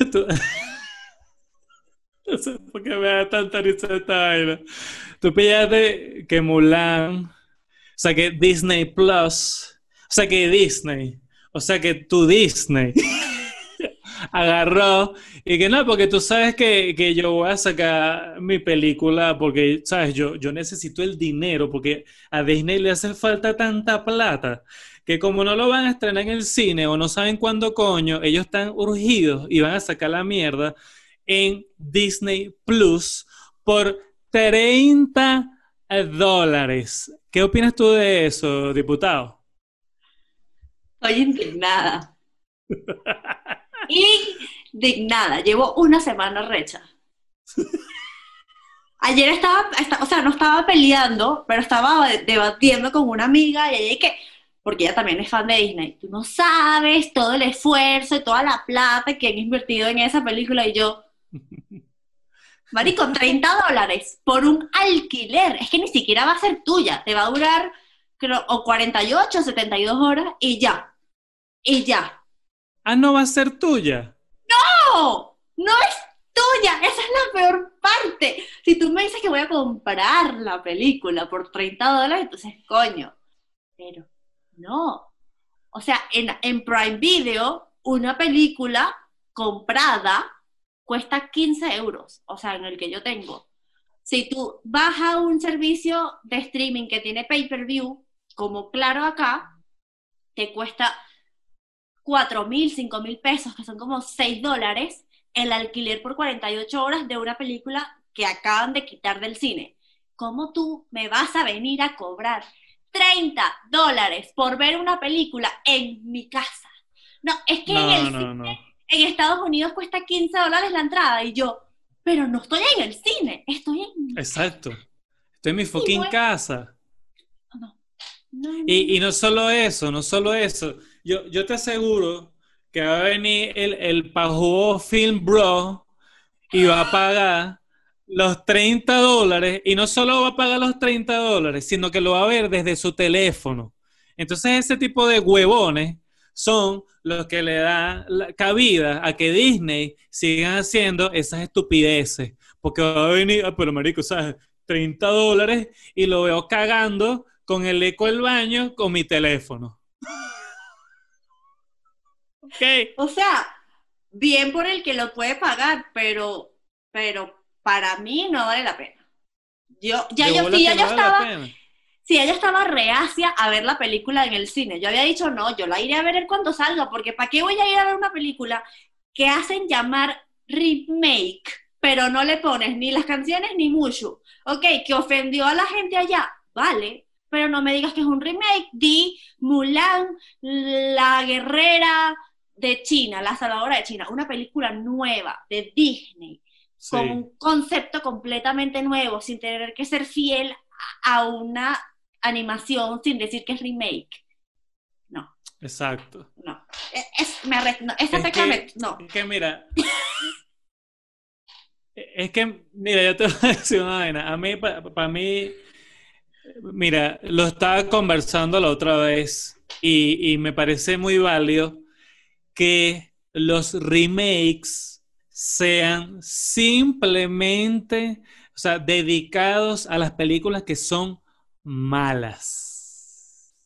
tú- No me da tanta risa esta. Tú pillaste que Mulan, o sea que Disney Plus, o sea que Disney, o sea que tu Disney agarró y que no, porque tú sabes que, que yo voy a sacar mi película porque, sabes, yo, yo necesito el dinero porque a Disney le hace falta tanta plata que como no lo van a estrenar en el cine o no saben cuándo coño, ellos están urgidos y van a sacar la mierda en Disney Plus por 30 dólares. ¿Qué opinas tú de eso, diputado? Estoy indignada. Indignada. Llevo una semana recha. Ayer estaba, esta- o sea, no estaba peleando, pero estaba de- debatiendo con una amiga y ella que, porque ella también es fan de Disney, tú no sabes todo el esfuerzo y toda la plata que han invertido en esa película y yo, marico, 30 dólares por un alquiler, es que ni siquiera va a ser tuya, te va a durar, creo, o 48 o 72 horas y ya, y ya. Ah, no va a ser tuya. ¡No! ¡No es tuya! Esa es la peor parte. Si tú me dices que voy a comprar la película por 30 dólares, entonces coño. Pero no. O sea, en, en Prime Video, una película comprada cuesta 15 euros. O sea, en el que yo tengo. Si tú vas a un servicio de streaming que tiene pay-per-view, como claro acá, te cuesta 4 mil, 5 mil pesos, que son como 6 dólares, el alquiler por 48 horas de una película que acaban de quitar del cine. ¿Cómo tú me vas a venir a cobrar 30 dólares por ver una película en mi casa? No, es que en, el No, cine, no, en Estados Unidos cuesta 15 dólares la entrada y yo, pero no estoy en el cine, estoy en... Exacto. Estoy en mi fucking casa. Y, y no solo eso, no solo eso. Yo, yo te aseguro que va a venir el, el Film Bro y va a pagar los 30 dólares. Y no solo va a pagar los 30 dólares, sino que lo va a ver desde su teléfono. Entonces ese tipo de huevones son los que le dan cabida a que Disney sigan haciendo esas estupideces. Porque va a venir, ah, pero marico, ¿sabes? 30 dólares y lo veo cagando con el eco del baño con mi teléfono. ok. O sea, bien por el que lo puede pagar, pero, pero para mí no vale la pena. Yo, ya yo, sí, que ya yo vale la estaba, ella estaba reacia a ver la película en el cine. Yo había dicho, no, yo la iré a ver cuando salga, porque ¿para qué voy a ir a ver una película que hacen llamar remake, pero no le pones ni las canciones ni mucho? Ok, que ofendió a la gente allá, vale, pero no me digas que es un remake. Di Mulan, la guerrera de China, la salvadora de China, una película nueva de Disney Sí, con un concepto completamente nuevo, sin tener que ser fiel a una animación, sin decir que es remake. No, exacto. no. Es, es- me no, Es que- no. Es que mira. es que, mira, yo te voy a decir una vaina. A mí, para mí, mira, lo estaba conversando la otra vez y, y me parece muy válido que los remakes sean simplemente, o sea, dedicados a las películas que son malas.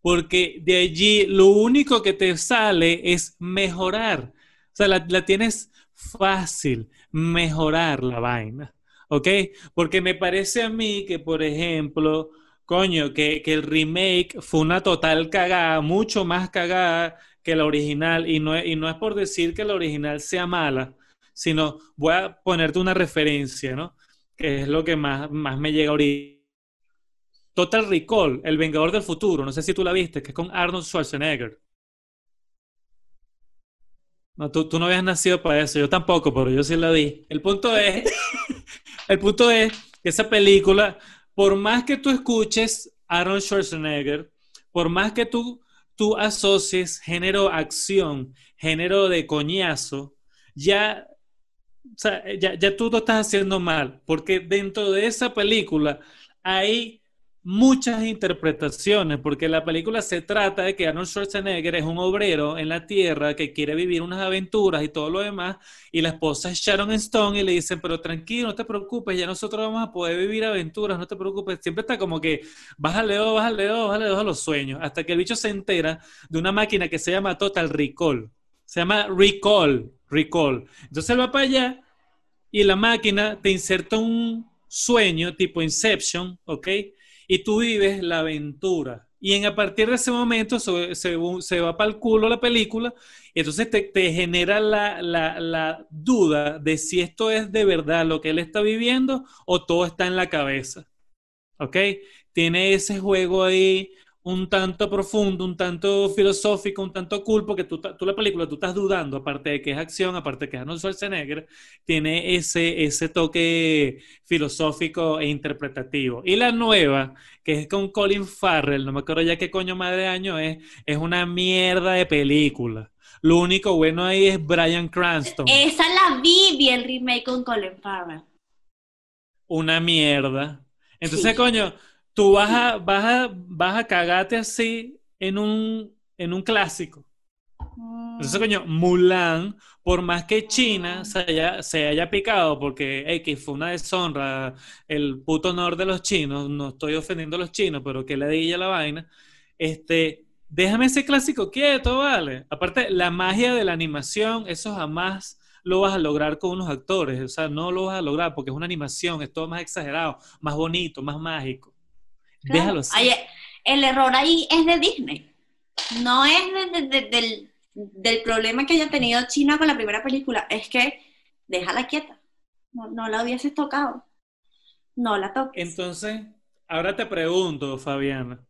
Porque de allí lo único que te sale es mejorar. O sea, la, la tienes fácil, mejorar la vaina. ¿Ok? Porque me parece a mí que, por ejemplo, coño, que, que el remake fue una total cagada, mucho más cagada que la original. Y no, y no es por decir que la original sea mala, sino voy a ponerte una referencia, ¿no? Que es lo que más, más me llega ahorita. Total Recall, El Vengador del Futuro, no sé si tú la viste, que es con Arnold Schwarzenegger. No, tú, tú no habías nacido para eso, yo tampoco, pero yo sí la vi. El punto es, el punto es que esa película, por más que tú escuches Arnold Schwarzenegger, por más que tú, tú asocies género acción, género de coñazo, ya, o sea, ya, ya tú lo estás haciendo mal, porque dentro de esa película hay muchas interpretaciones, porque la película se trata de que Arnold Schwarzenegger es un obrero en la Tierra que quiere vivir unas aventuras y todo lo demás, y la esposa es Sharon Stone y le dicen, pero tranquilo, no te preocupes, ya nosotros vamos a poder vivir aventuras, no te preocupes, siempre está como que bájale dos, bájale dos, bájale dos a los sueños, hasta que el bicho se entera de una máquina que se llama Total Recall, se llama Recall, Recall. Entonces él va para allá y la máquina te inserta un sueño tipo Inception, ¿ok? y tú vives la aventura. Y en, a partir de ese momento se, se, va para el culo la película y entonces te, te genera la, la, la, duda de si esto es de verdad lo que él está viviendo o todo está en la cabeza. ¿Ok? Tiene ese juego ahí un tanto profundo, un tanto filosófico, un tanto cool, porque tú, tú, la película, tú estás dudando, aparte de que es acción, aparte de que es Arnold Schwarzenegger, tiene ese, ese toque filosófico e interpretativo. Y la nueva, que es con Colin Farrell, no me acuerdo ya qué coño más de año es, es una mierda de película. Lo único bueno ahí es Brian Cranston. Esa la vi, vi el remake con Colin Farrell. Una mierda. Entonces, coño, tú vas a, vas a, vas a cagarte así en un, en un clásico. Entonces, coño, Mulan, por más que China se haya, se haya picado, porque X fue una deshonra, el puto honor de los chinos, no estoy ofendiendo a los chinos, pero que le diga la vaina, este, déjame ese clásico quieto, ¿vale? Aparte, la magia de la animación, eso jamás lo vas a lograr con unos actores, o sea, no lo vas a lograr porque es una animación, es todo más exagerado, más bonito, más mágico. Déjalo el error ahí es de Disney. No es del, del, problema que haya tenido China con la primera película. Es que déjala quieta. No, la hubieses tocado. No la toques. Entonces, ahora te pregunto, Fabiana.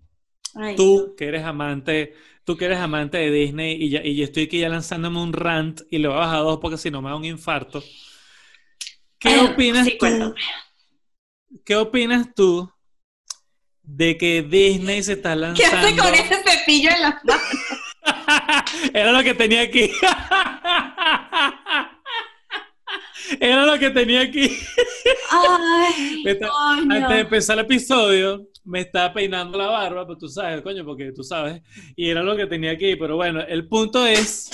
tú que eres amante, tú que eres amante de Disney y, ya, y yo estoy aquí ya lanzándome un rant y le voy a bajar dos porque si no me da un infarto. ¿Qué opinas tú? ¿Qué opinas tú de que Disney se está lanzando. ¿Qué hace con ese cepillo en las manos? Era lo que tenía aquí. Era lo que tenía aquí. Ay, antes de empezar el episodio, me estaba peinando la barba, pues tú sabes, coño, porque tú sabes. Y era lo que tenía aquí. Pero bueno, el punto es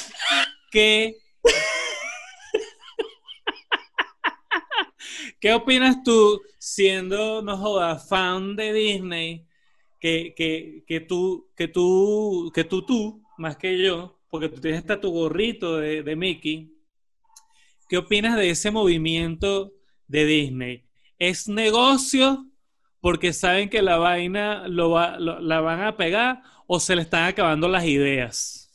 que. ¿Qué opinas tú siendo, no jodas, fan de Disney, que, que, que, tú, que tú, que tú, tú, más que yo, porque tú tienes hasta tu gorrito de, de Mickey, ¿qué opinas de ese movimiento de Disney? ¿Es negocio porque saben que la vaina lo va, la van a pegar o se le están acabando las ideas?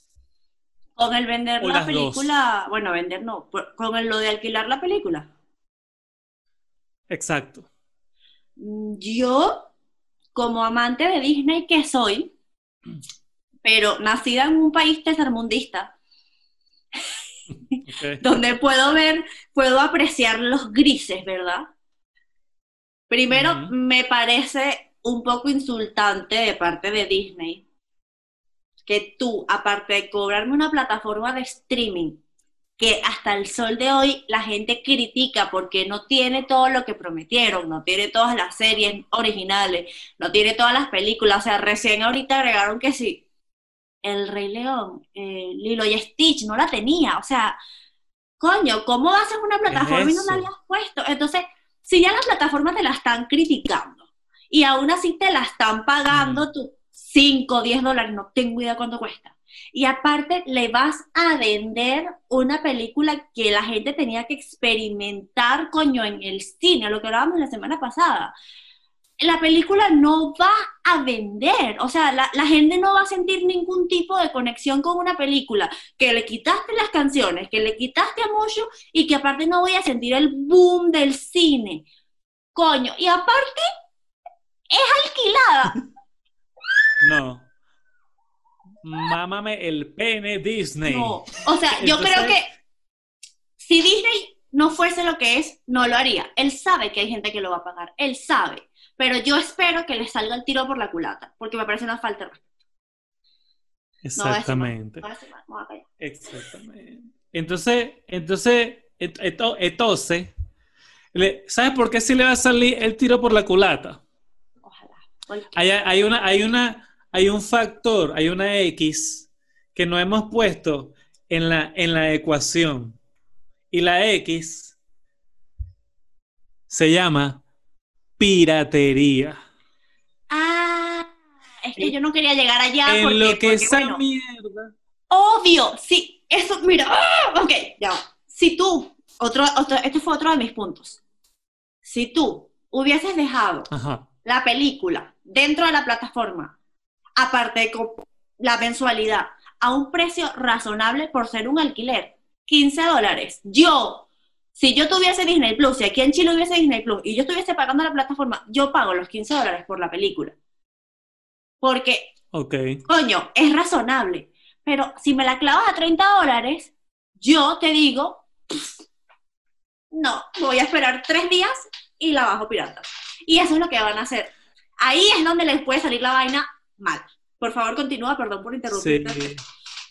Con el vender la película, bueno, vender no, con el, lo de alquilar la película. Exacto. Yo, como amante de Disney que soy, pero nacida en un país tercermundista, donde puedo ver, puedo apreciar los grises, ¿verdad? Primero, me parece un poco insultante de parte de Disney que tú, aparte de cobrarme una plataforma de streaming que hasta el sol de hoy la gente critica porque no tiene todo lo que prometieron, no tiene todas las series originales, no tiene todas las películas, o sea, recién ahorita agregaron que sí, El Rey León, eh, Lilo y Stitch, no la tenía, o sea, coño, ¿cómo hacer una plataforma y no la habías puesto? Entonces, si ya las plataformas te la están criticando y aún así te la están pagando tu 5 o 10 dólares, no tengo idea cuánto cuesta y aparte le vas a vender una película que la gente tenía que experimentar, coño, en el cine, lo que hablábamos la semana pasada. La película no va a vender, o sea, la, gente no va a sentir ningún tipo de conexión con una película, que le quitaste las canciones, que le quitaste a mucho y que aparte no voy a sentir el boom del cine. Coño, y aparte es alquilada. No mámame el pene Disney. No, o sea, yo creo que si Disney no fuese lo que es, no lo haría. Él sabe que hay gente que lo va a pagar, él sabe, pero yo espero que le salga el tiro por la culata, porque me parece una falta de respeto. Exactamente. Exactamente. Entonces, entonces, entonces, ¿sabes por qué si le va a salir el tiro por la culata? Ojalá. Hay una, hay una, hay un factor, hay una X que no hemos puesto en la, en la ecuación. Y la X se llama piratería. Ah, es que yo no quería llegar allá en porque, lo que esa bueno, mierda. obvio, sí, eso, mira, ¡ah! ok, ya. Si tú, otro, otro, este fue otro de mis puntos. Si tú hubieses dejado Ajá. la película dentro de la plataforma, aparte de la mensualidad, a un precio razonable por ser un alquiler, 15 dólares. Yo, si yo tuviese Disney Plus, si aquí en Chile hubiese Disney Plus y yo estuviese pagando la plataforma, yo pago los 15 dólares por la película. Porque, Ok. coño, es razonable. Pero si me la clavas a 30 dólares, yo te digo, "Pff, no, voy a esperar tres días y la bajo pirata. Y eso es lo que van a hacer. Ahí es donde les puede salir la vaina mal. Por favor, continúa, perdón por Sí. interrumpirte.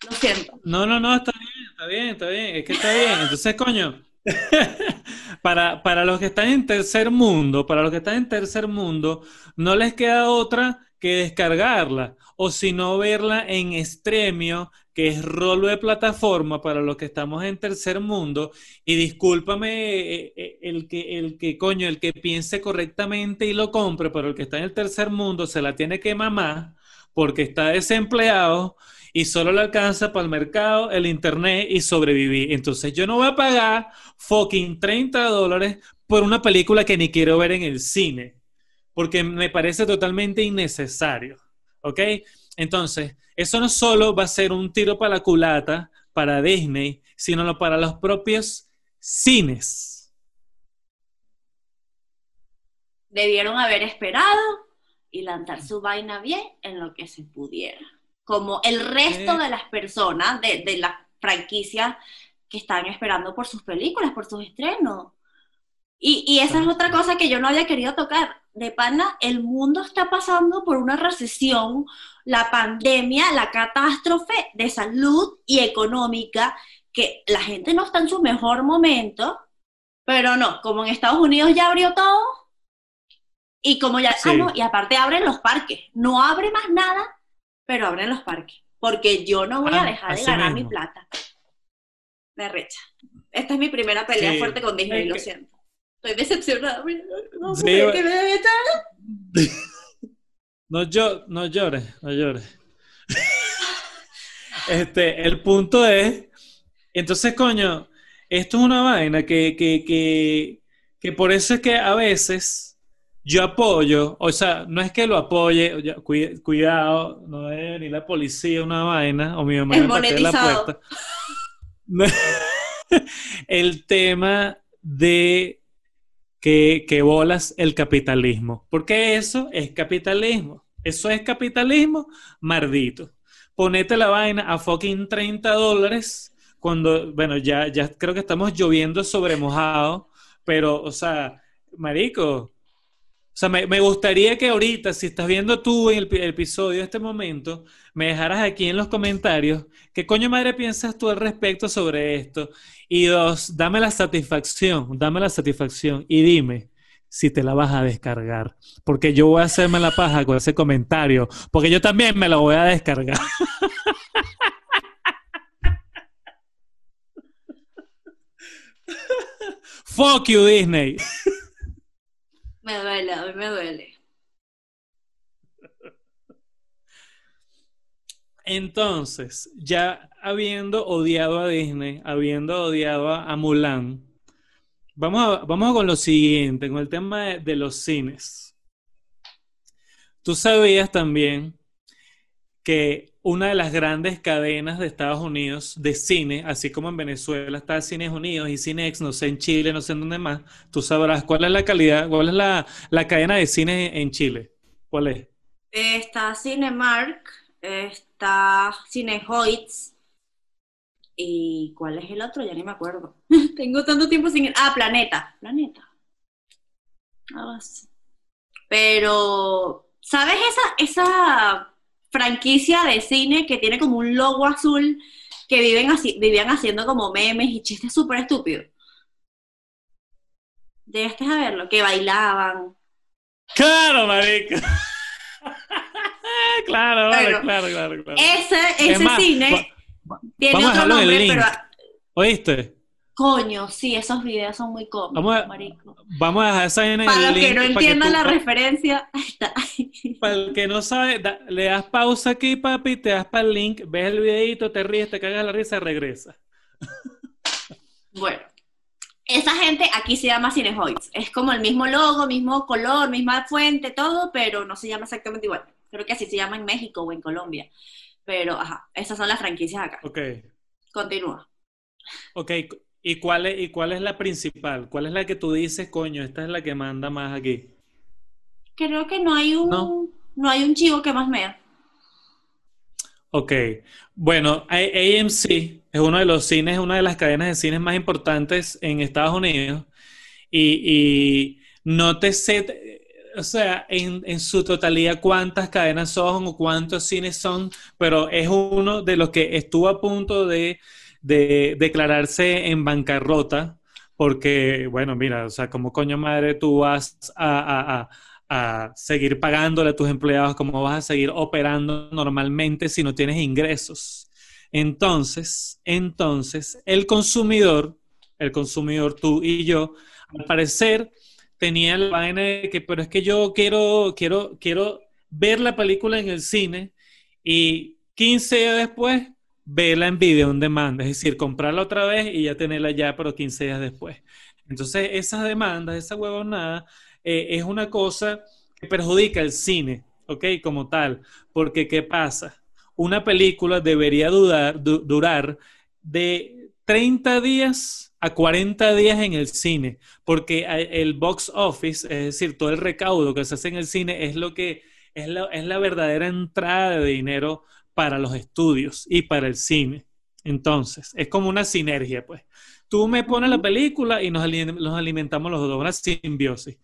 Lo siento. No, no, no, está bien, está bien, está bien. Es que está bien. Entonces, coño, para, para los que están en tercer mundo, para los que están en tercer mundo, no les queda otra que descargarla. O si no, verla en Stremio, que es rolo de plataforma para los que estamos en tercer mundo. Y discúlpame eh, eh, el que, el que, coño, el que piense correctamente y lo compre, pero el que está en el tercer mundo se la tiene que mamar porque está desempleado y solo le alcanza para el mercado, el internet y sobrevivir. Entonces yo no voy a pagar fucking 30 dólares por una película que ni quiero ver en el cine, porque me parece totalmente innecesario. ¿Ok? Entonces, eso no solo va a ser un tiro para la culata para Disney, sino para los propios cines. Debieron haber esperado y lanzar su vaina bien en lo que se pudiera. Como el resto de las personas de, de las franquicias que están esperando por sus películas, por sus estrenos. Y, y esa es otra cosa que yo no había querido tocar. De pana, el mundo está pasando por una recesión, la pandemia, la catástrofe de salud y económica, que la gente no está en su mejor momento, pero no, como en Estados Unidos ya abrió todo, y como ya, Sí. ah, no, y aparte abren los parques, no abre más nada, pero abren los parques, porque yo no voy a Ah, dejar de ganar mismo. mi plata. Me recha. Esta es mi primera pelea Sí. fuerte con Disney, Es lo que- siento. Estoy decepcionada. No Sí, qué me debe estar. No, llo- no llores, no llores. Este, el punto es, entonces, coño, esto es una vaina que, que, que, que por eso es que a veces yo apoyo, o sea, no es que lo apoye, ya, cuidado, no debe venir la policía una vaina, o mi mamá Es me patea la puerta. El tema de que, que bolas el capitalismo. Porque eso es capitalismo. Eso es capitalismo mardito. Ponete la vaina a fucking 30 dólares cuando, bueno, ya, ya creo que estamos lloviendo sobre mojado, pero, o sea, marico, sea, me, me gustaría que ahorita, si estás viendo tú el, el episodio de este momento, me dejaras aquí en los comentarios qué coño madre piensas tú al respecto sobre esto. Y dos, dame la satisfacción, dame la satisfacción y dime si te la vas a descargar. Porque yo voy a hacerme la paja con ese comentario, porque yo también me lo voy a descargar. Fuck you, Disney. Me duele, a mí me duele. Entonces, ya habiendo odiado a Disney, habiendo odiado a, Mulan, vamos, vamos con lo siguiente, con el tema de, de los cines. Tú sabías también que una de las grandes cadenas de Estados Unidos de cine, así como en Venezuela está Cines Unidos y Cinex, no sé en Chile, no sé en dónde más, tú sabrás cuál es la calidad, cuál es la, la cadena de cine en Chile. ¿Cuál es? Está Cinemark, está Cinehoids. ¿Y cuál es el otro? Ya ni me acuerdo. Tengo tanto tiempo sin... Ah, Planeta. Planeta. Así. Pero, ¿sabes esa, esa franquicia de cine que tiene como un logo azul que viven así, vivían haciendo como memes y chistes súper estúpidos? Debes a verlo, que bailaban. ¡Claro, marica! claro, vale, claro, claro, claro. Ese, Es ese más, cine tiene otro nombre, pero ¿Oíste? Coño, sí, esos videos son muy cómicos, Vamos a- marico. Vamos a dejar esa en Para el los que no para entiendan la referencia, ahí está. Para el que no sabe, da- le das pausa aquí, papi, te das para el link, ves el videito, te ríes, te cagas la risa, regresa. Bueno, esa gente aquí se llama Cinehoids. Es como el mismo logo, mismo color, misma fuente, todo, pero no se llama exactamente igual. Creo que así se llama en México o en Colombia. Pero, ajá, esas son las franquicias acá. Ok, Continúa. ok. ¿Y cuál es, y cuál es la principal? ¿Cuál es la que tú dices, coño, esta es la que manda más aquí? Creo que no hay un, No. no, hay un chivo que más mea. Ok, bueno, AMC es uno de los cines, una de las cadenas de cines más importantes en Estados Unidos y, y no te sé, o sea, en, en su totalidad cuántas cadenas son o cuántos cines son, pero es uno de los que estuvo a punto de, de declararse en bancarrota porque, bueno, mira, o sea, como coño madre tú vas a, a- a- a seguir pagándole a tus empleados, cómo vas a seguir operando normalmente si no tienes ingresos. Entonces, entonces, el consumidor, el consumidor tú y yo, al parecer tenía la vaina de que, pero es que yo quiero, quiero, quiero ver la película en el cine y 15 días después verla en video on demand, es decir, comprarla otra vez y ya tenerla ya, pero 15 días después. Entonces, esas demandas, esa huevonada, eh, es una cosa que perjudica el cine, ¿ok? Como tal, porque ¿qué pasa? Una película debería durar de 30 días a 40 días en el cine, porque a- el box office, es decir, todo el recaudo que se hace en el cine es lo que es la, es la verdadera entrada de dinero para los estudios y para el cine. Entonces, es como una sinergia, pues. Tú me pones la película y nos, ali- nos alimentamos los dos, una simbiosis.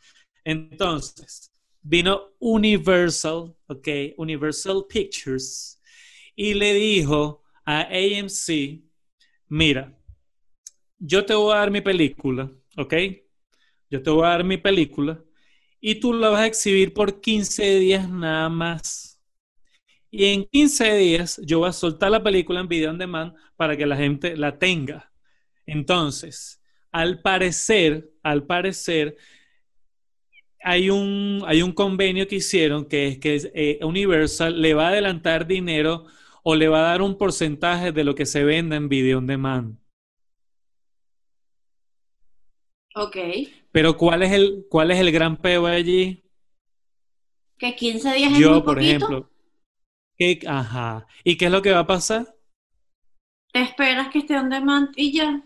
Entonces, vino Universal, ¿ok? Universal Pictures, y le dijo a AMC, mira, yo te voy a dar mi película, ¿ok? Yo te voy a dar mi película y tú la vas a exhibir por 15 días nada más. Y en 15 días yo voy a soltar la película en video on demand para que la gente la tenga. Entonces, al parecer, al parecer, hay un, hay un convenio que hicieron que es que eh, Universal le va a adelantar dinero o le va a dar un porcentaje de lo que se venda en video on demand. Ok. Pero ¿cuál es el, cuál es el gran peo allí? Que 15 días es muy Yo, por poquito. ejemplo. ¿Qué- ajá. ¿Y qué es lo que va a pasar? Te esperas que esté on demand y ya.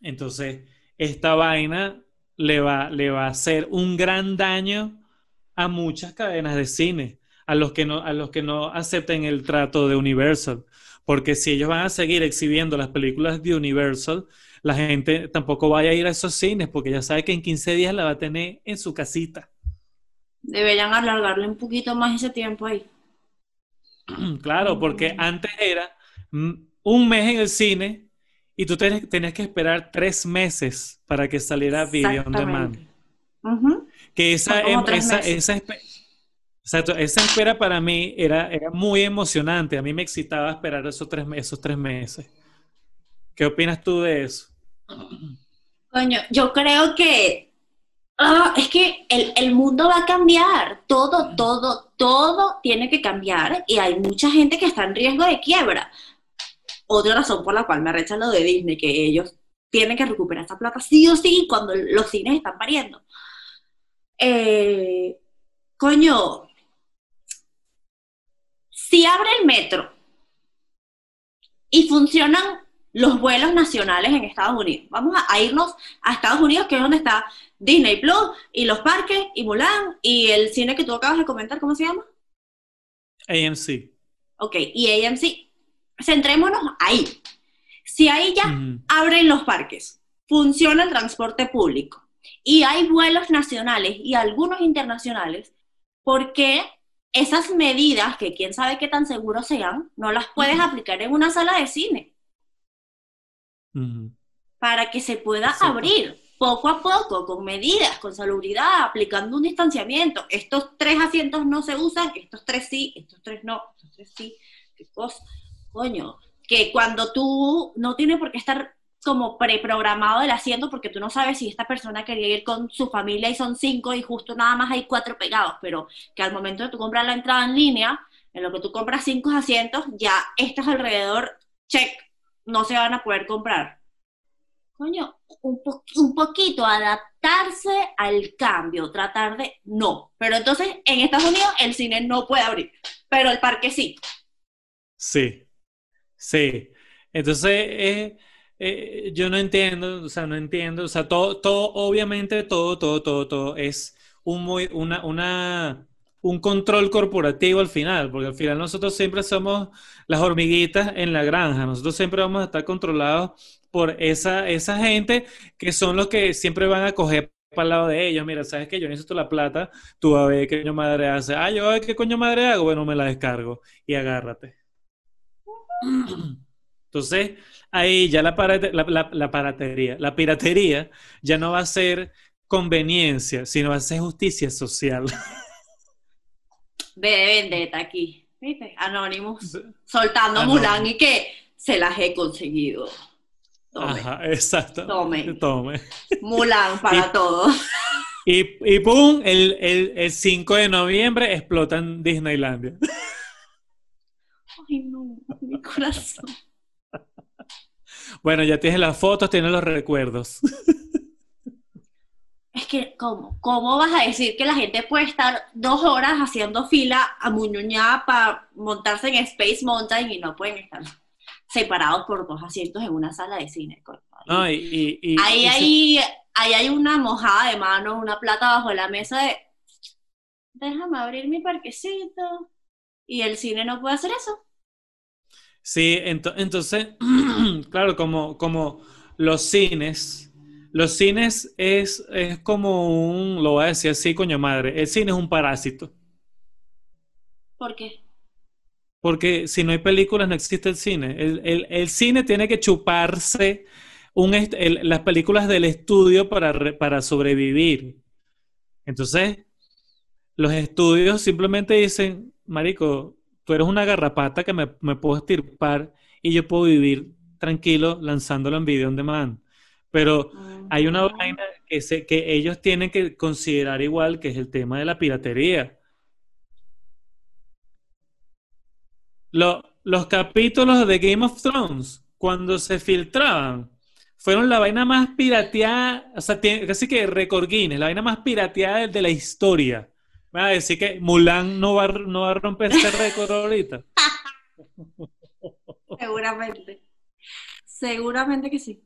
Entonces, esta vaina le va, le va a hacer un gran daño a muchas cadenas de cine, a los que no, a los que no acepten el trato de Universal. Porque si ellos van a seguir exhibiendo las películas de Universal, la gente tampoco vaya a ir a esos cines, porque ya sabe que en 15 días la va a tener en su casita. Deberían alargarle un poquito más ese tiempo ahí. Claro, porque antes era mm, un mes en el cine y tú tenías, que esperar tres meses para que saliera video on demand. Que esa, em- esa, meses. esa, espe- exacto, esa espera para mí era, era muy emocionante. A mí me excitaba esperar esos tres, esos tres meses. ¿Qué opinas tú de eso? Coño, yo creo que ah, es que el, el mundo va a cambiar. Todo, todo, todo tiene que cambiar y hay mucha gente que está en riesgo de quiebra. Otra razón por la cual me arrecha lo de Disney, que ellos tienen que recuperar esa plata sí o sí cuando los cines están pariendo. Eh, coño, si abre el metro y funcionan los vuelos nacionales en Estados Unidos, vamos a, a irnos a Estados Unidos, que es donde está Disney Plus y los parques y Mulan y el cine que tú acabas de comentar, ¿cómo se llama? AMC. Ok, y AMC. Centrémonos ahí. Si ahí ya abren los parques, funciona el transporte público y hay vuelos nacionales y algunos internacionales, ¿por qué esas medidas, que quién sabe qué tan seguros sean, no las puedes aplicar en una sala de cine Para que se pueda Exacto. abrir? poco a poco, con medidas, con salubridad, aplicando un distanciamiento. Estos tres asientos no se usan, estos tres sí, estos tres no, estos tres sí. ¿Qué cosa? Coño, que cuando tú no tienes por qué estar como preprogramado el asiento porque tú no sabes si esta persona quería ir con su familia y son cinco y justo nada más hay cuatro pegados, pero que al momento de tú comprar la entrada en línea, en lo que tú compras cinco asientos, ya estos alrededor, check, no se van a poder comprar. Coño, un, un poquito adaptarse al cambio, tratar de no. Pero entonces en Estados Unidos el cine no puede abrir, pero el parque sí. Sí, sí. Entonces, eh, eh, yo no entiendo, o sea, no entiendo, o sea, todo, todo, obviamente todo, todo, todo, todo es un muy, una, una, un control corporativo al final, porque al final nosotros siempre somos las hormiguitas en la granja, nosotros siempre vamos a estar controlados por esa, esa gente que son los que siempre van a coger para el lado de ellos. Mira, sabes que yo necesito la plata, tú a ver qué coño madre hace. Ah, yo a ver qué coño madre hago, bueno, me la descargo y agárrate. Entonces, ahí ya la, la, paratería, la piratería ya no va a ser conveniencia, sino va a ser justicia social. Ve de vendetta aquí, ¿viste? Anonymous, soltando Mulan y que se las he conseguido. Tome. Ajá, exacto. Tome. Tome. Mulan para todos. Y, y ¡pum! El, el, el 5 de noviembre explota en Disneylandia. Ay, no, mi corazón. Bueno, ya tienes las fotos, tienes los recuerdos. Es que, ¿cómo? ¿Cómo vas a decir que la gente puede estar dos horas haciendo fila a Muñoñá para montarse en Space Mountain y no pueden estar separados por dos asientos en una sala de cine? No, y, ahí, ahí, ahí hay una mojada de mano, una plata bajo la mesa de déjame abrir mi parquecito. Y el cine no puede hacer eso. Sí, entonces, claro, como, como los cines, los cines es, es como un, lo voy a decir así, coño madre, el cine es un parásito. ¿Por qué? Porque si no hay películas no existe el cine. El, cine tiene que chuparse un las películas del estudio para, para sobrevivir. Entonces, los estudios simplemente dicen, Marico, tú eres una garrapata que me, puedo estirpar y yo puedo vivir tranquilo lanzándolo en video on demand. Pero hay una vaina que, se, que ellos tienen que considerar igual, que es el tema de la piratería. los capítulos de Game of Thrones, cuando se filtraban, fueron la vaina más pirateada, o sea, casi que record Guinness, la vaina más pirateada de la historia. Me va a decir que Mulan no va, no va a romper este récord ahorita. Seguramente. Seguramente que sí.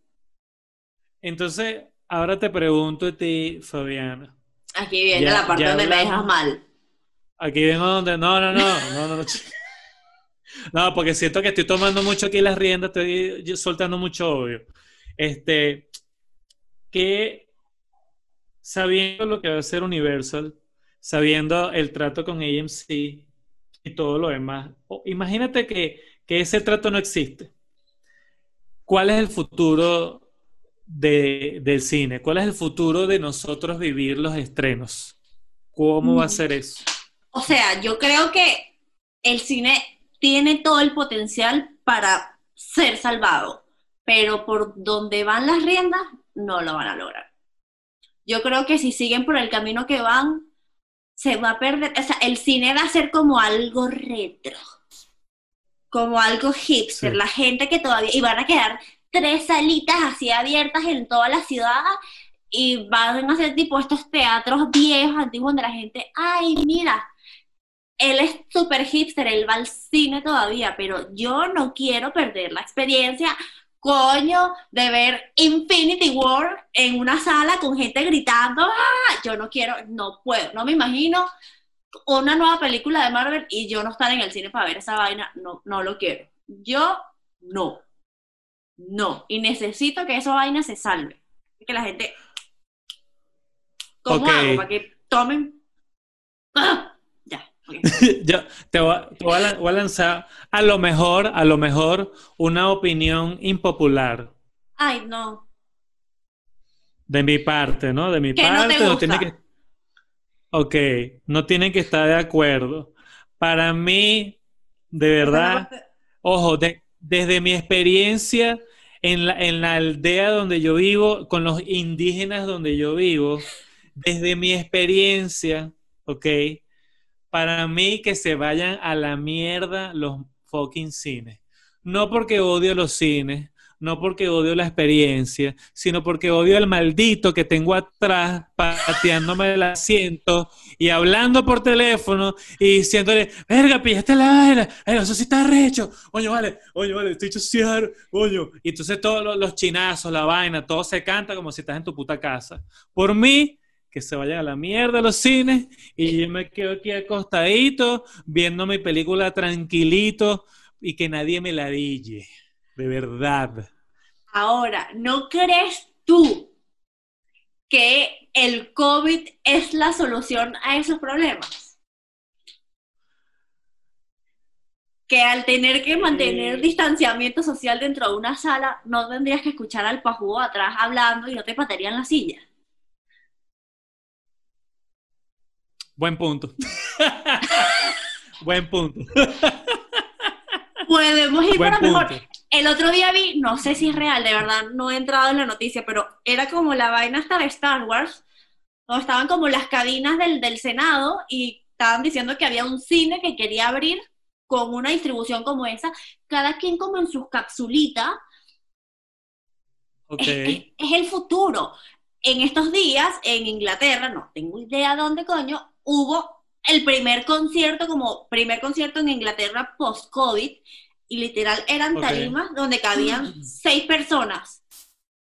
Entonces, ahora te pregunto a ti, Fabiana. Aquí viene la parte donde me dejas mal. Aquí vengo donde. No, no, no, no, no, no. No, porque siento que estoy tomando mucho aquí las riendas, estoy soltando mucho obvio. Este, que sabiendo lo que va a ser Universal, sabiendo el trato con AMC y todo lo demás. imagínate que, ese trato no existe. ¿Cuál es el futuro del cine? ¿Cuál es el futuro de nosotros vivir los estrenos? ¿Cómo va a ser eso? O sea, yo creo que el cine tiene todo el potencial para ser salvado, pero por donde van las riendas no lo van a lograr. Yo creo que si siguen por el camino que van, se va a perder, o sea, el cine va a ser como algo retro, como algo hipster, la gente que todavía, y van a quedar tres salitas así abiertas en toda la ciudad y van a ser tipo estos teatros viejos, antiguos, donde la gente, ay, mira, él es súper hipster, él va al cine todavía, pero yo no quiero perder la experiencia coño, de ver Infinity War en una sala con gente gritando, ¡Ah! yo no quiero, no puedo, no me imagino una nueva película de Marvel y yo no estar en el cine para ver esa vaina, no, no lo quiero. Yo no, no, y necesito que esa vaina se salve, que la gente, ¿cómo hago para que tomen? ¡Ah! Yo te voy, a, lanzar a lo mejor, a lo mejor, una opinión impopular. Ay, no. De mi parte, ¿no? De mi Que no te parte, no gusta. tiene que... Ok, no tienen que estar de acuerdo. Para mí, de verdad, ojo, de- desde mi experiencia en la, en la aldea donde yo vivo, con los indígenas donde yo vivo, desde mi experiencia, ok, para mí que se vayan a la mierda los fucking cines. No porque odio los cines, no porque odio la experiencia, sino porque odio al maldito que tengo atrás pateándome el asiento y hablando por teléfono y diciéndole, verga, pillaste la vaina, "Ay, eso sí está recho, coño, vale, coño, vale, estoy chosear, coño. Y entonces todos los, los chinazos, la vaina, todo se canta como si estás en tu puta casa. Por mí, que se vayan a la mierda los cines y yo me quedo aquí acostadito viendo mi película tranquilito y que nadie me la dille. De verdad. Ahora, ¿no crees tú que el COVID es la solución a esos problemas? Que al tener que mantener Eh. distanciamiento social dentro de una sala, no tendrías que escuchar al pajugo atrás hablando y no te patearían la silla. Buen punto. Buen punto. Podemos ir Buen para mejor. El otro día vi, no sé si es real, de verdad no he entrado en la noticia, pero era como la vaina hasta de Star Wars, donde estaban como las cabinas del, del Senado y estaban diciendo que había un cine que quería abrir con una distribución como esa, cada quien como en sus capsulitas. Ok. Es, es- es el futuro. En estos días, en Inglaterra, no tengo idea dónde coño, hubo el primer concierto, como primer concierto en Inglaterra post-COVID, y literal eran Ok. tarimas donde cabían seis personas.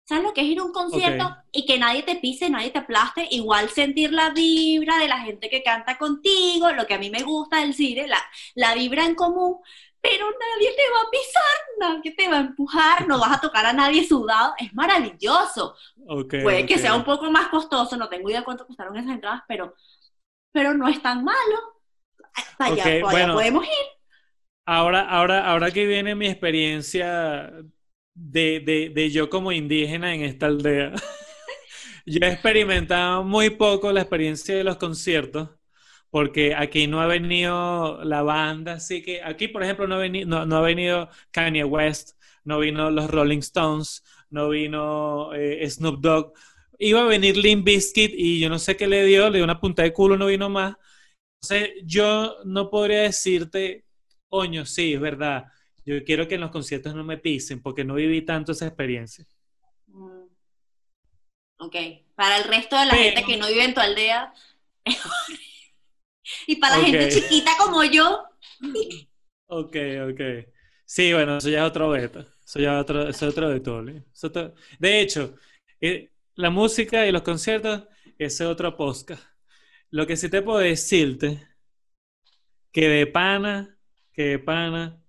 ¿Sabes lo que es ir a un concierto Ok. y que nadie te pise, nadie te aplaste? Igual sentir la vibra de la gente que canta contigo, lo que a mí me gusta del cine, la, la vibra en común, pero nadie te va a pisar, nadie te va a empujar, no vas a tocar a nadie sudado, es maravilloso. Ok, Puede que sea un poco más costoso, no tengo idea cuánto costaron esas entradas, pero, pero no es tan malo. Allá, Ok, para allá bueno. podemos ir. Ahora, ahora, ahora que viene mi experiencia de, de, yo como indígena en esta aldea, yo he experimentado muy poco la experiencia de los conciertos, porque aquí no ha venido la banda, así que aquí, por ejemplo, no ha venido, no, no ha venido Kanye West, no vino los Rolling Stones, no vino eh, Snoop Dogg, iba a venir Limp Bizkit y yo no sé qué le dio, le dio una punta de culo, no vino más. Entonces, yo no podría decirte Coño, sí, es verdad. Yo quiero que en los conciertos no me pisen porque no viví tanto esa experiencia. Mm. Ok, para el resto de la Pero- gente que no vive en tu aldea. y para la gente chiquita como yo, Ok, ok. Sí, bueno, eso ya es otro beta. Eso ya es otro, eso es otro de todo. ¿eh? De hecho, eh, la música y los conciertos, ese es otro podcast. Lo que sí te puedo decirte, que de pana, de pana,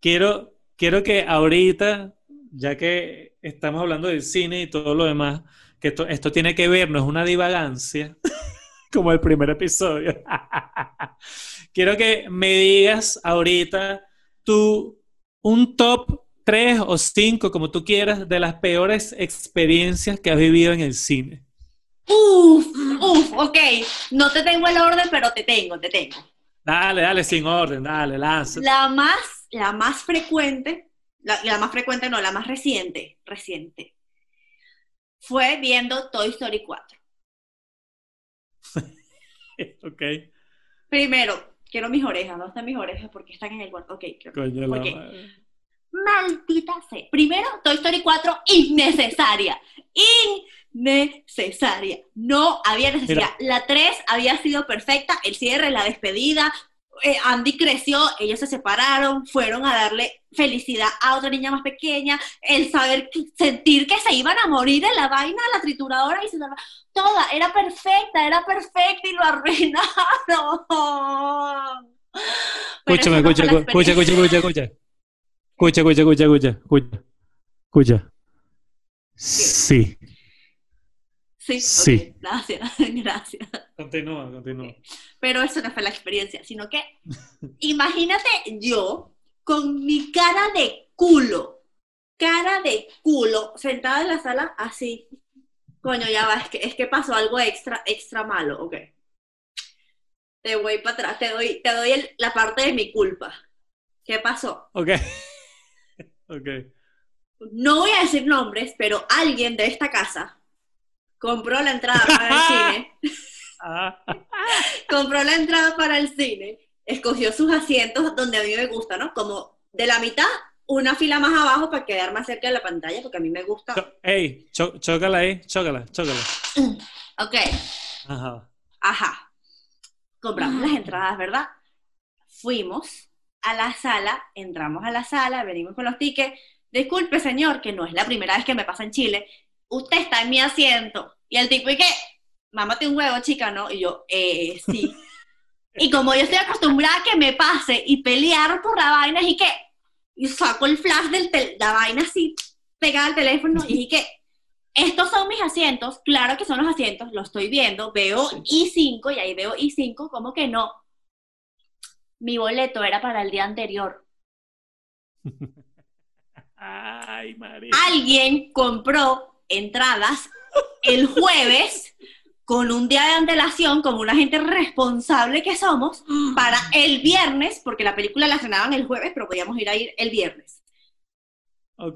quiero, quiero que ahorita, ya que estamos hablando del cine y todo lo demás, que esto, esto tiene que ver, no es una divagancia, como el primer episodio. Quiero que me digas ahorita tú un top 3 o 5, como tú quieras, de las peores experiencias que has vivido en el cine. uff, uff, ok. No te tengo el orden, pero te tengo, te tengo. Dale, dale, sin orden, dale, lanza. La más, la más frecuente, la, la más frecuente no, la más reciente, reciente, fue viendo Toy Story 4. Ok, Primero, quiero mis orejas, ¿dónde están mis orejas? Porque están en el cuarto. Ok, quiero- coño la Ok. madre. Maldita sea. Primero, Toy Story 4, innecesaria. Innecesaria. No había necesidad. La 3 había sido perfecta. El cierre, la despedida. eh, Andy creció, ellos se separaron, fueron a darle felicidad a otra niña más pequeña, el saber, sentir que se iban a morir en la vaina, la trituradora y se toda, era perfecta, era perfecta y lo arruinaron. Escúchame, no escucha, escucha, escucha, escucha, escucha. Escucha, escucha, escucha, escucha, escucha. Escucha. Sí. Sí, Sí. ok, gracias, gracias. Continúa, continúa. Pero eso no fue la experiencia, sino que imagínate yo con mi cara de culo, cara de culo, sentada en la sala así, Coño, ya va, es que, es que pasó algo extra, extra malo, ok. Te voy para atrás, te doy, te doy el- la parte de mi culpa. ¿Qué pasó? Ok. Ok. No voy a decir nombres, pero alguien de esta casa compró la entrada para el cine, Ah, compró la entrada para el cine, escogió sus asientos donde a mí me gusta, ¿no? Como de la mitad, una fila más abajo para quedar más cerca de la pantalla, porque a mí me gusta. cho- ey, cho- chócala ahí, chócala, chócala. Ok, Ajá. ajá. Compramos las entradas, ¿verdad? Fuimos a la sala, entramos a la sala, venimos con los tickets. Disculpe, señor, que no es la primera vez que me pasa en Chile. Usted está en mi asiento. Y el tipo, ¿y qué? Mámate un huevo, chica, ¿no? Y yo, eh, sí. Y como yo estoy acostumbrada a que me pase y pelear por la vaina, y que y saco el flash de la vaina así, pegada al teléfono, y dije que estos son mis asientos, claro que son los asientos, lo estoy viendo, veo I5 y ahí veo I5, como que no. Mi boleto era para el día anterior. Ay, María. Alguien compró entradas el jueves con un día de antelación, como una gente responsable que somos, para el viernes, porque la película la estrenaban el jueves, pero podíamos ir a ir el viernes.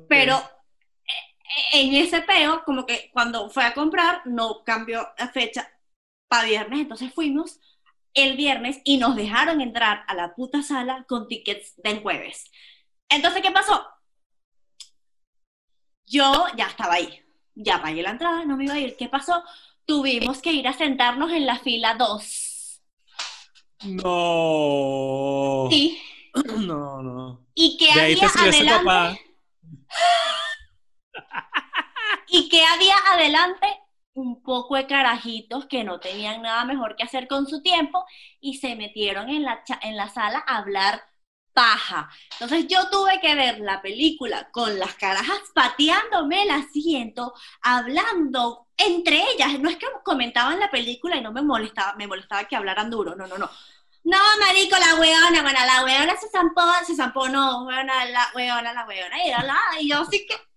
Pero eh, en ese peo, como que cuando fue a comprar, no cambió la fecha para viernes, entonces fuimos el viernes y nos dejaron entrar a la puta sala con tickets del jueves. Entonces, ¿qué pasó? Yo ya estaba ahí, ya pagué la entrada, no me iba a ir. ¿Qué pasó? Tuvimos que ir a sentarnos en la fila 2. No. Sí. No, no. ¿Y qué De había adelante? ¿Y qué había adelante? Un poco de carajitos que no tenían nada mejor que hacer con su tiempo y se metieron en la, cha- en la sala a hablar paja. Entonces yo tuve que ver la película con las carajas pateándome el asiento, hablando entre ellas. No es que comentaban la película y no me molestaba, me molestaba que hablaran duro, no, no, no. No, marico, la weona, bueno, la weona se zampó, se zampó, no, weona, la weona, la weona, y, la, y yo sí que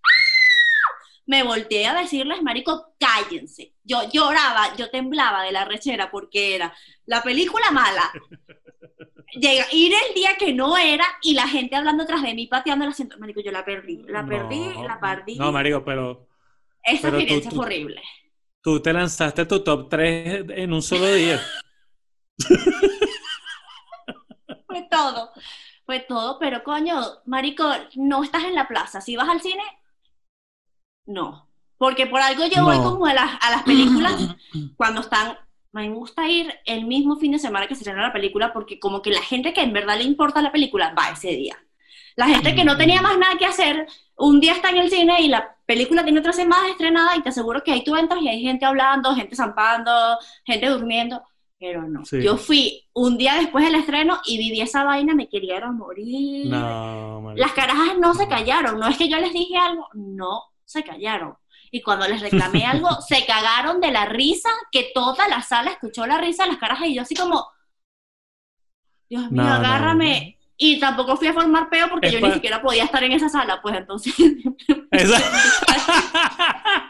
me volteé a decirles, marico, cállense. Yo lloraba, yo temblaba de la rechera porque era la película mala. Llega, ir el día que no era y la gente hablando atrás de mí, pateando el asiento. Marico, yo la perdí, la perdí, No, la perdí. No, marico, pero Esa pero experiencia tú- fue horrible. tú te lanzaste tu top 3 en un solo día. Fue todo, fue todo, pero coño, marico, no estás en la plaza. Si vas al cine, no. Porque por algo yo voy como a las, a las películas cuando están, me gusta ir el mismo fin de semana que se estrena la película porque como que la gente que en verdad le importa la película va ese día. La gente que no tenía más nada que hacer, un día está en el cine y la película tiene otra semana estrenada y te aseguro que ahí tú entras y hay gente hablando, gente zampando, gente durmiendo, pero no. Sí. Yo fui un día después del estreno y viví esa vaina, me quería ir a morir. No. Las carajas no se callaron, no es que yo les dije algo, no se callaron. Y cuando les reclamé algo, se cagaron de la risa, que toda la sala escuchó la risa las carajas y yo así como, Dios mío, No, no, agárrame. Y tampoco fui a formar peo porque Es yo ni siquiera podía estar en esa sala, pues entonces... Esa-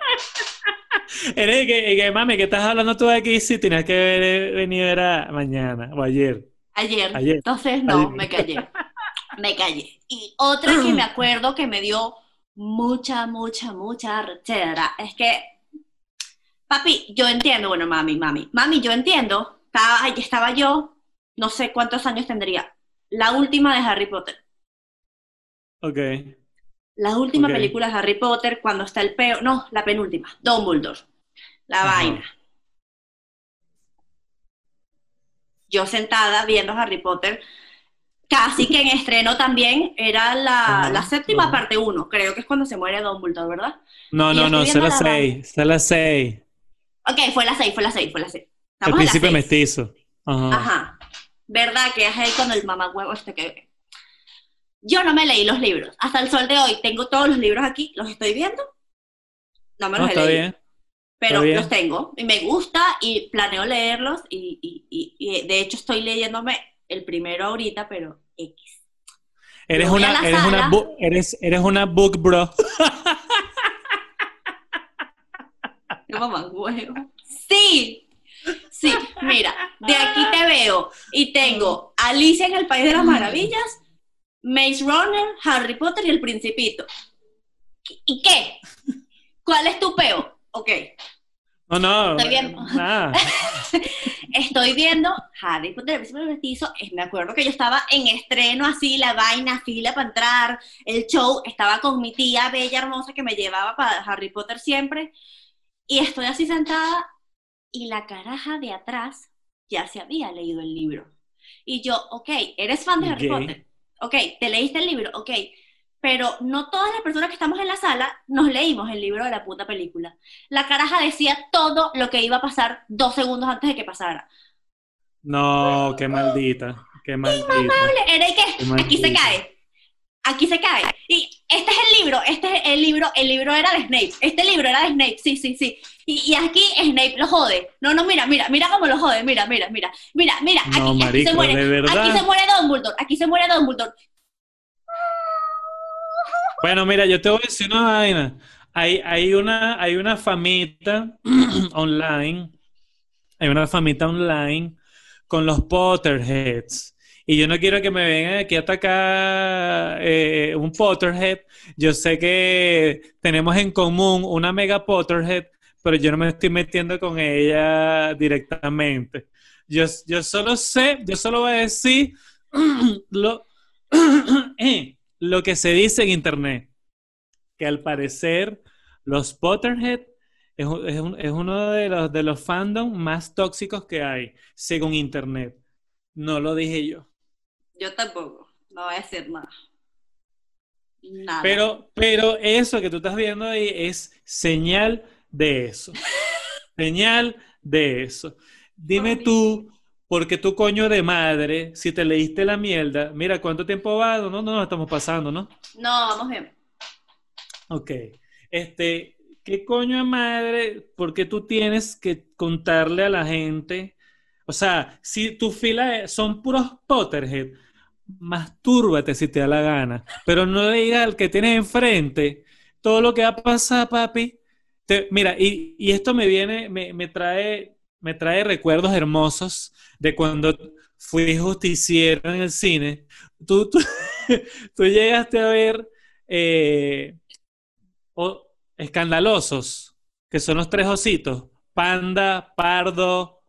Eres que, que, mami, ¿qué estás hablando tú de aquí? Si tenías que haber venido era mañana o ayer. Ayer. Ayer. Entonces, no, Ayer. me callé. Me callé. Y otra que me acuerdo que me dio mucha, mucha, mucha rechera es que, papi, yo entiendo, bueno, mami, mami, mami, yo entiendo, estaba, ahí estaba yo, no sé cuántos años tendría, la última de Harry Potter. Ok. La última película de Harry Potter, cuando está el peo, no, la penúltima, Dumbledore, la Ajá. vaina. Yo sentada viendo Harry Potter, casi que en estreno también, era la, Ajá, la séptima parte 1, creo que es cuando se muere Dumbledore, ¿verdad? No, Y no, no, sé la la 6. Sé la 6. Ok, fue la 6, fue la 6, fue la 6. El príncipe mestizo. Ajá. Ajá. ¿Verdad? Que es ahí cuando el mamagüevo este que... Yo no me leí los libros. Hasta el sol de hoy tengo todos los libros aquí, los estoy viendo. No me No, los he leído, bien. pero bien. los tengo. Y me gusta y planeo leerlos. Y, y- y- y de hecho estoy leyéndome el primero ahorita, pero X. Eres una, eres sala. una, eres, eres una book bro. ¿Qué mamá huevo. Sí, sí, mira, de aquí te veo y tengo Alicia en el País de las Maravillas, Maze Runner, Harry Potter y el Principito. ¿Y qué? ¿Cuál es tu peo? Ok. No, no. Nada. Estoy viendo Harry Potter, el príncipe mestizo. Me acuerdo que yo estaba en estreno así, la vaina, fila para entrar, el show. Estaba con mi tía bella, hermosa, que me llevaba para Harry Potter siempre. Y estoy así sentada y la caraja de atrás ya se había leído el libro. Y yo, ok, eres fan de Harry. Potter. Ok, te leíste el libro, ok. Pero no todas las personas que estamos en la sala nos leímos el libro de la puta película. La caraja decía todo lo que iba a pasar dos segundos antes de que pasara. No, qué maldita. Qué maldita. Era y que aquí se cae. Aquí se cae. Y este es el libro, este es el libro, el libro era de Snape. Este libro era de Snape, sí, sí, sí. Y, y aquí Snape lo jode. No, no, mira, mira, mira cómo lo jode, mira, mira, mira. Mira, mira, aquí, No, aquí marico, se muere. Aquí se muere Dumbledore, aquí se muere Dumbledore. Bueno, mira, yo te voy a decir una vaina. Hay, hay una, hay una famita online, hay una famita online con los Potterheads. Y yo no quiero que me vengan aquí a atacar eh, un Potterhead. Yo sé que tenemos en común una mega Potterhead, pero yo no me estoy metiendo con ella directamente. Yo, yo solo sé, yo solo voy a decir lo, eh, lo que se dice en internet, que al parecer los Potterhead es, un- es un- es uno de los, de los fandom más tóxicos que hay, según internet. No lo dije yo. Yo tampoco, no voy a decir nada. Nada. Pero, pero eso que tú estás viendo ahí es señal de eso. Señal de eso. Dime tú, porque tu coño de madre, si te leíste la mierda, mira cuánto tiempo va, no, no, no, estamos pasando, ¿no? No, vamos bien. Ok. Este, ¿qué coño de madre? Porque tú tienes que contarle a la gente. O sea, si tu fila son puros Potterhead, mastúrbate si te da la gana. Pero no le digas al que tienes enfrente todo lo que va a pasar, papi. Te- mira, y, y esto me viene, me, me trae, me trae recuerdos hermosos de cuando fui justiciero en el cine. Tú, tú, tú llegaste a ver eh, escandalosos, que son los tres ositos, panda, pardo.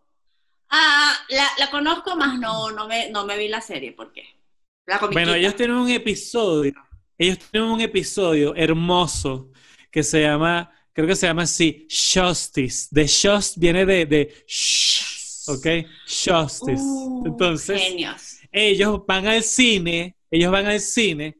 Ah, la, la conozco, más no, no me, no me vi la serie, ¿por qué? La Bueno, ellos tienen un episodio, ellos tienen un episodio hermoso que se llama, creo que se llama así, Justice. De Just viene de, de shh, ¿ok? Justice. Uh, Entonces, Genios. ellos van al cine, ellos van al cine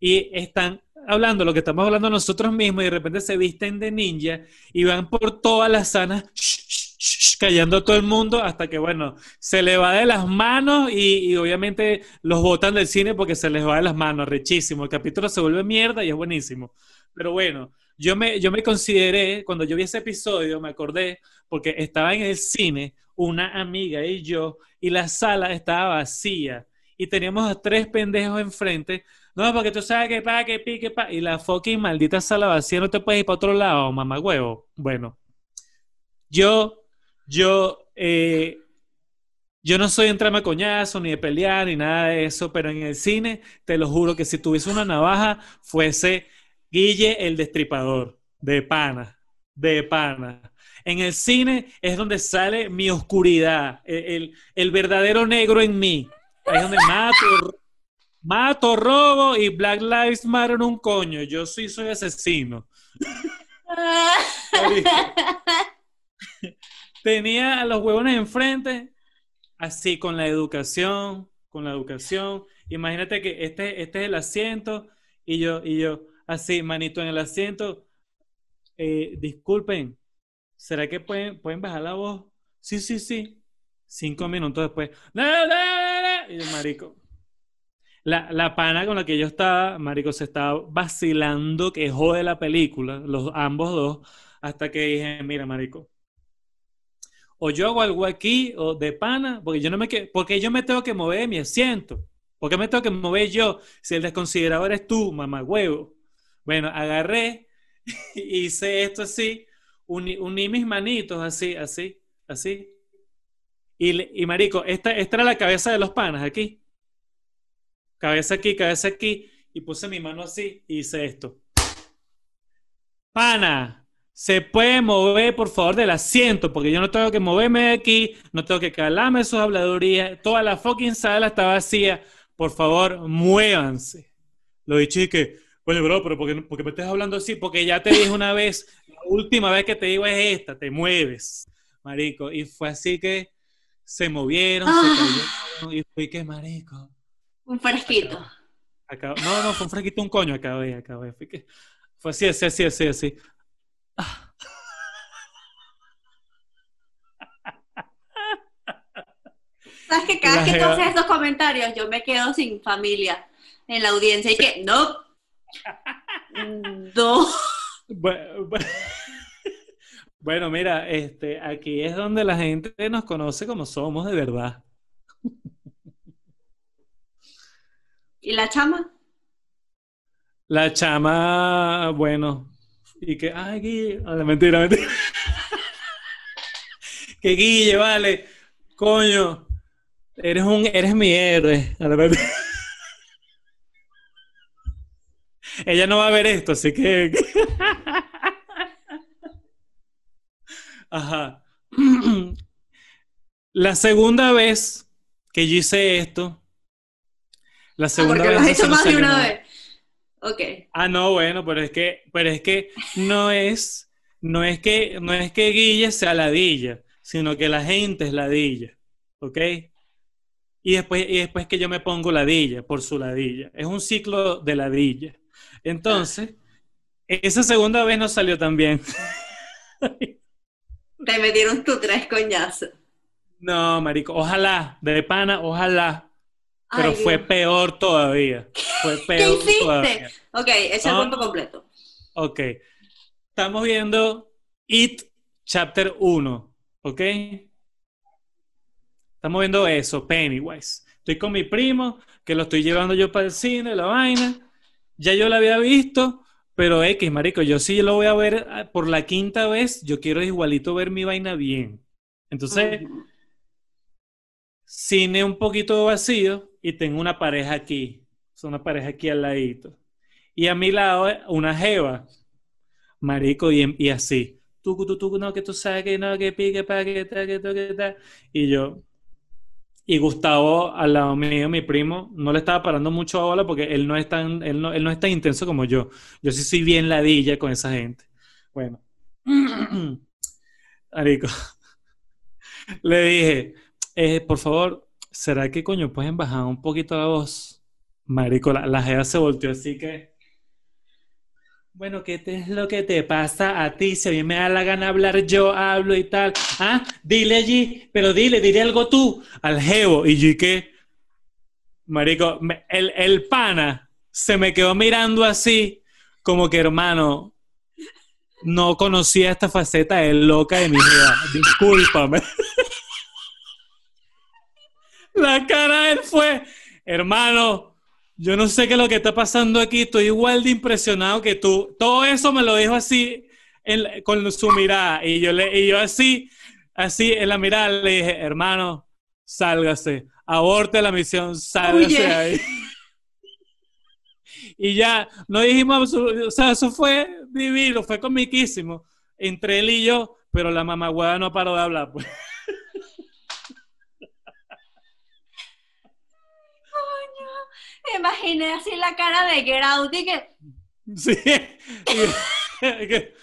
y están hablando lo que estamos hablando nosotros mismos y de repente se visten de ninja y van por todas las salas shh, shh, shh, callando a todo el mundo hasta que, bueno, se le va de las manos y, y obviamente los botan del cine porque se les va de las manos, rechísimo. El capítulo se vuelve mierda y es buenísimo. Pero bueno, yo me, yo me consideré, cuando yo vi ese episodio, me acordé, porque estaba en el cine una amiga y yo, y la sala estaba vacía, y teníamos a tres pendejos enfrente. No, porque tú sabes que pa, que pi, que pa, y la fucking maldita sala vacía, no te puedes ir para otro lado, mamá huevo. Bueno, yo, yo, eh, yo no soy de entrarme a coñazo, ni de pelear, ni nada de eso, pero en el cine, te lo juro que si tuviese una navaja, fuese Guille el Destripador, de pana, de pana. En el cine es donde sale mi oscuridad, el, el- el verdadero negro en mí. Ahí es donde mato, mato, robo y Black Lives Matter un coño. Yo sí soy asesino. Tenía a los huevones enfrente, así con la educación, con la educación. Imagínate que este, este es el asiento y yo, y yo, así, manito en el asiento. Eh, disculpen, ¿será que pueden, pueden bajar la voz? Sí, sí, sí. Cinco minutos después. Y yo, marico. La, la pana con la que yo estaba, marico, se estaba vacilando que jode la película, los ambos dos, hasta que dije, mira, marico, o yo hago algo aquí, o de pana, porque yo no me que- porque yo me tengo que mover de mi asiento. ¿Por qué me tengo que mover yo? Si el desconsiderado eres tú, mamá huevo. Bueno, agarré, hice esto así, uní, mis manitos así, así, así. Y, y marico, esta, esta era la cabeza de los panas aquí. Cabeza aquí, cabeza aquí. Y puse mi mano así y hice esto. Pana, se puede mover por favor del asiento, porque yo no tengo que moverme de aquí, no tengo que calarme sus habladurías. Toda la fucking sala está vacía. Por favor, muévanse. Lo y que, oye, bro, pero ¿por qué, por qué me estás hablando así? Porque ya te dije una vez, la última vez que te digo es esta, te mueves, marico. Y fue así que se movieron, Ah. se cayeron, y fue que, marico. Un fresquito. no, no, fue un fresquito, un coño, acabé, acabé. Fue, que, fue así, así, así, así, así. ¿Sabes que cada vez que tú haces estos comentarios, yo me quedo sin familia en la audiencia y que, no. Bu- Bueno, mira, este, aquí es donde la gente nos conoce como somos de verdad. ¿Y la chama? La chama, bueno, y que, ay, Guille, ah, mentira, mentira. que Guille, vale, coño, eres un, eres mi héroe. A la verdad. Ella no va a ver esto, así que. Ajá. La segunda vez que yo hice esto, la Ah, segunda porque lo vez has hecho más de una vez. Ok. Ah, no, bueno, pero es que, pero es que no es, no es que, no es que Guille sea ladilla, sino que la gente es ladilla, ¿ok? Y después, y después que yo me pongo ladilla por su ladilla. Es un ciclo de ladilla. Entonces, esa segunda vez no salió tan bien. Te metieron tus tres coñazos. No, marico, ojalá, de pana, ojalá, pero Ay, fue Dios. peor todavía. Fue ¿Qué peor hiciste? todavía. Ok, echa el Ah. cuento completo. Ok. Estamos viendo It Chapter 1. ¿Ok? Estamos viendo eso, Pennywise. Estoy con mi primo, que lo estoy llevando yo para el cine, la vaina. Ya yo la había visto, pero X, marico, yo sí lo voy a ver ah, por la quinta vez. Yo quiero igualito ver mi vaina bien. Entonces, cine un poquito vacío y tengo una pareja aquí. Es una pareja aquí al ladito. Y a mi lado una jeva. Marico, y, y así. Tucu, tu, tucu, no, que tú sabes que no, que pique, pa, que tal, que tal, que tal. Y yo. Y Gustavo, al lado mío, mi primo, no le estaba parando mucho a bola porque él no es tan, él no, él no es tan intenso como yo. Yo sí soy bien ladilla con esa gente. Bueno. Marico. Le dije, eh, por favor, ¿será que coño pueden bajar un poquito la voz? Marico, la, la se volteó así que. Bueno, ¿qué te- es lo que te pasa a ti? Si a mí me da la gana hablar, yo hablo y tal. Ah, dile allí, pero dile, dile algo tú al jevo. Y yo, ¿y qué? Marico, el, el pana se me quedó mirando así, como que hermano, no conocía esta faceta de loca de mi jeva. Discúlpame. La cara de él fue, hermano, yo no sé qué es lo que está pasando aquí, estoy igual de impresionado que tú. Todo eso me lo dijo así en- con su mirada y yo le y yo así, así en la mirada le dije, hermano, sálgase, aborte la misión, sálgase ahí. Y ya, no dijimos, o sea, eso fue divino, fue comiquísimo entre él y yo, pero la mamagüeda no paró de hablar, pues. Me imaginé así la cara de Get Out y que. Sí.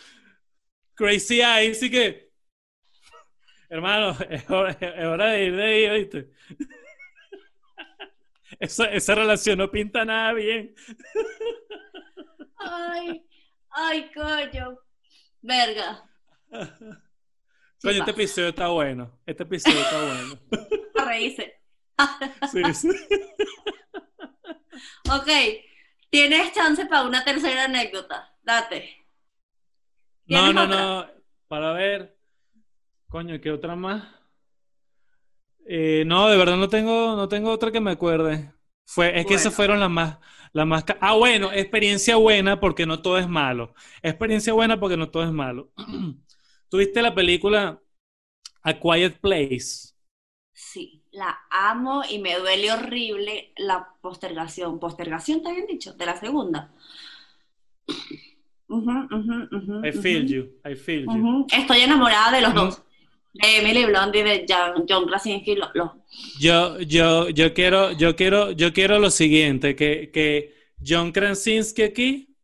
Crazy Eyes, sí que. Hermano, es hora, es hora de ir de ahí, ¿oíste? Esa, esa relación no pinta nada bien. Ay, ay, coño. Verga. Coño, este episodio está bueno. Este episodio está bueno. A reírse. Sí, sí. Ok, tienes chance para una tercera anécdota. Date. No, ¿Tienes no, otra? no. Para ver. Coño, ¿qué otra más? Eh, no, de verdad no tengo, no tengo otra que me acuerde. Fue, es que esas fueron las más, las más. Ah, bueno, experiencia buena porque no todo es malo. Experiencia buena porque no todo es malo. ¿Tuviste la película A Quiet Place? Sí, la amo y me duele horrible la postergación. ¿Postergación te habían dicho? De la segunda. I feel you, I feel you. Estoy enamorada de los dos. De Emily y de John, John Krasinski. lo- los- Yo, yo, yo quiero, yo quiero, yo quiero lo siguiente, que, que John Krasinski aquí,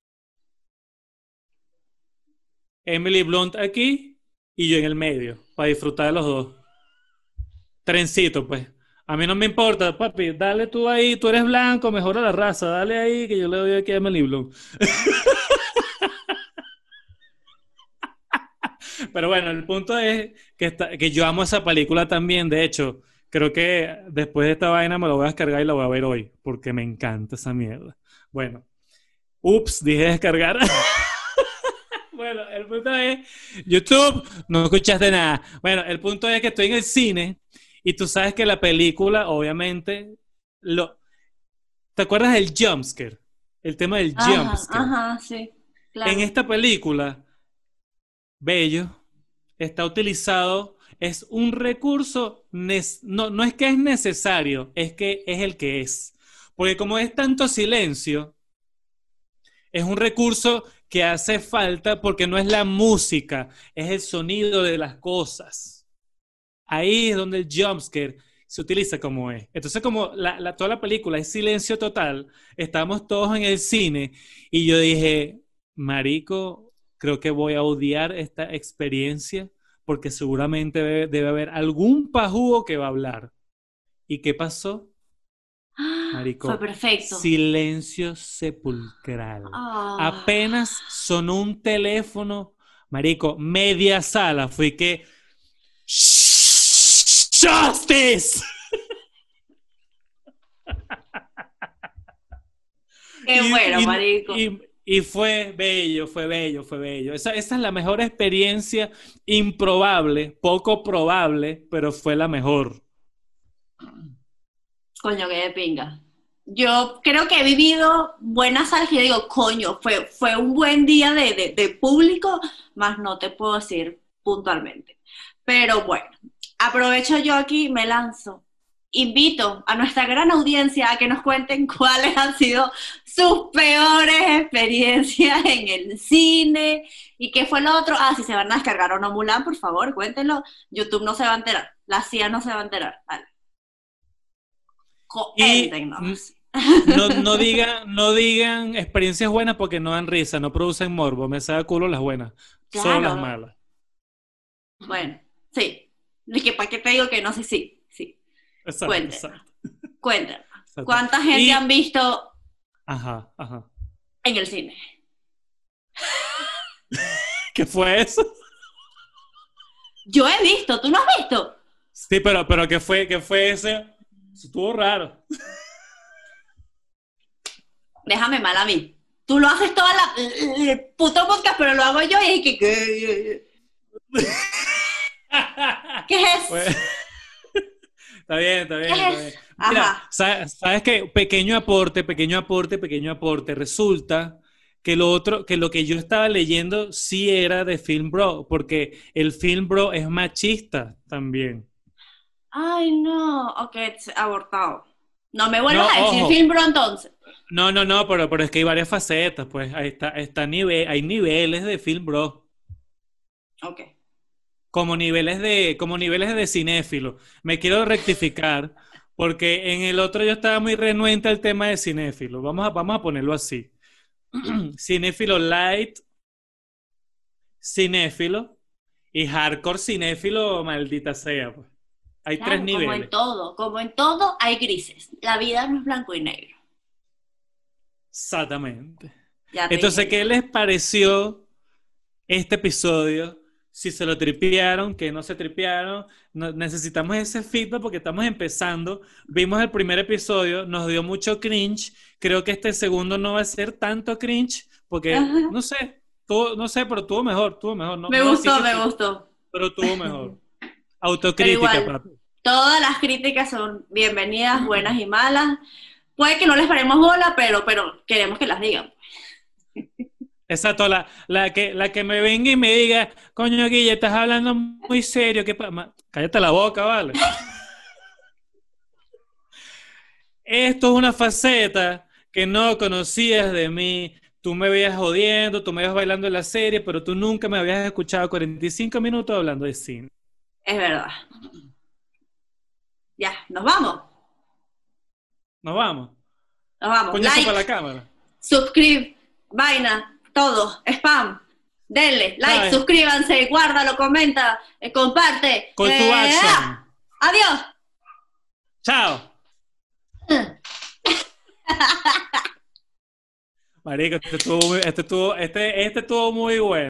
Emily Blunt aquí y yo en el medio, para disfrutar de los dos. Trencito, pues. A mí no me importa, papi, dale tú ahí, tú eres blanco, mejora la raza, dale ahí que yo le doy aquí a Emily Blunt. Pero bueno, el punto es que, está- que yo amo esa película también. De hecho, creo que después de esta vaina me lo voy a descargar y la voy a ver hoy, porque me encanta esa mierda. Bueno, ups, dije descargar. Bueno, el punto es, YouTube, no escuchaste nada. Bueno, el punto es que estoy en el cine y tú sabes que la película, obviamente, lo... ¿Te acuerdas del jumpscare? El tema del Ajá, jumpscare. ajá, sí. Claro. En esta película, Bello está utilizado, es un recurso, no, no es que es necesario, es que es el que es. Porque como es tanto silencio, es un recurso que hace falta porque no es la música, es el sonido de las cosas. Ahí es donde el jumpscare se utiliza como es. Entonces, como la, la- toda la película es silencio total, estamos todos en el cine y yo dije, Marico, creo que voy a odiar esta experiencia porque seguramente debe, debe haber algún pajugo que va a hablar. ¿Y qué pasó? Marico, Fue perfecto. Silencio sepulcral. Ah. Apenas sonó un teléfono, marico, media sala, fui que Justice. Qué Y- bueno, y- marico. Y, y fue bello, fue bello, fue bello. Esa, esa es la mejor experiencia improbable, poco probable, pero fue la mejor. Coño, que de pinga. Yo creo que he vivido buenas salas y digo, coño, fue, fue un buen día de, de- de público, más no te puedo decir puntualmente. Pero bueno, aprovecho yo aquí, me lanzo. Invito a nuestra gran audiencia a que nos cuenten cuáles han sido sus peores experiencias en el cine y qué fue lo otro. Ah, si se van a descargar o no Mulan, por favor, cuéntenlo. YouTube no se va a enterar, la CIA no se va a enterar. Cuéntenos. no, no digan, no digan experiencias buenas porque no dan risa, no producen morbo, me saca culo las buenas, solo Claro. las malas. Bueno, sí. ¿Y que para qué te digo que no? Sí, sí, sí. Exacto, Cuéntanos. exacto. ¿Cuánta gente Y- han visto Ajá, ajá. en el cine? ¿Qué fue eso? Yo he visto, ¿tú no has visto? Sí, pero, pero ¿qué fue, qué fue ese? Estuvo raro. Déjame mal a mí. Tú lo haces toda la... el puto podcast, pero lo hago yo y es que... ¿Qué, ¿Qué es está bien, está bien, ¿Qué está es? bien. Mira, Ajá. sa- ¿sabes qué? Pequeño aporte, pequeño aporte, pequeño aporte. Resulta que lo otro, que lo que yo estaba leyendo sí era de Film Bro, porque el Film Bro es machista también. Ay, no. Ok, abortado. No me vuelvas No, a decir ojo. film bro entonces. No, no, no, pero, pero es que hay varias facetas, pues. Ahí está, está nivel, hay niveles de Film Bro. Ok. Como niveles de, como niveles de cinéfilo. Me quiero rectificar, porque en el otro yo estaba muy renuente al tema de cinéfilo. Vamos a, vamos a ponerlo así. cinéfilo light, cinéfilo y hardcore cinéfilo, maldita sea. Pues. Hay Claro, tres Como en niveles. todo, como en todo hay grises. La vida no es blanco y negro. Exactamente. Entonces. ¿qué les pareció este episodio? Si se lo tripearon, que no se tripearon. No- necesitamos ese feedback porque estamos empezando. Vimos el primer episodio, nos dio mucho cringe. Creo que este segundo no va a ser tanto cringe porque, Ajá. no sé, tuvo- no sé, pero tuvo mejor, tuvo mejor. No, Me no gustó, me sí, gustó. Pero tuvo mejor. Autocrítica, igual. papi. Todas las críticas son bienvenidas, buenas y malas. Puede que no les paremos bola, pero, pero queremos que las digan. Exacto, la, la, que, la que me venga y me diga, coño, Guille, estás hablando muy serio, ¿qué Cállate la boca, vale. Esto es una faceta que no conocías de mí. Tú me veías jodiendo, tú me veías bailando en la serie, pero tú nunca me habías escuchado 45 minutos hablando de cine. Es verdad. Ya, nos vamos. Nos vamos. Nos vamos. like, para la cámara. Suscribe, vaina, todo, spam. Denle, like, suscríbanse, guárdalo, comenta, eh, comparte. Con tu eh, Adiós. Chao. Marico, este estuvo, este, estuvo, este, este estuvo muy bueno.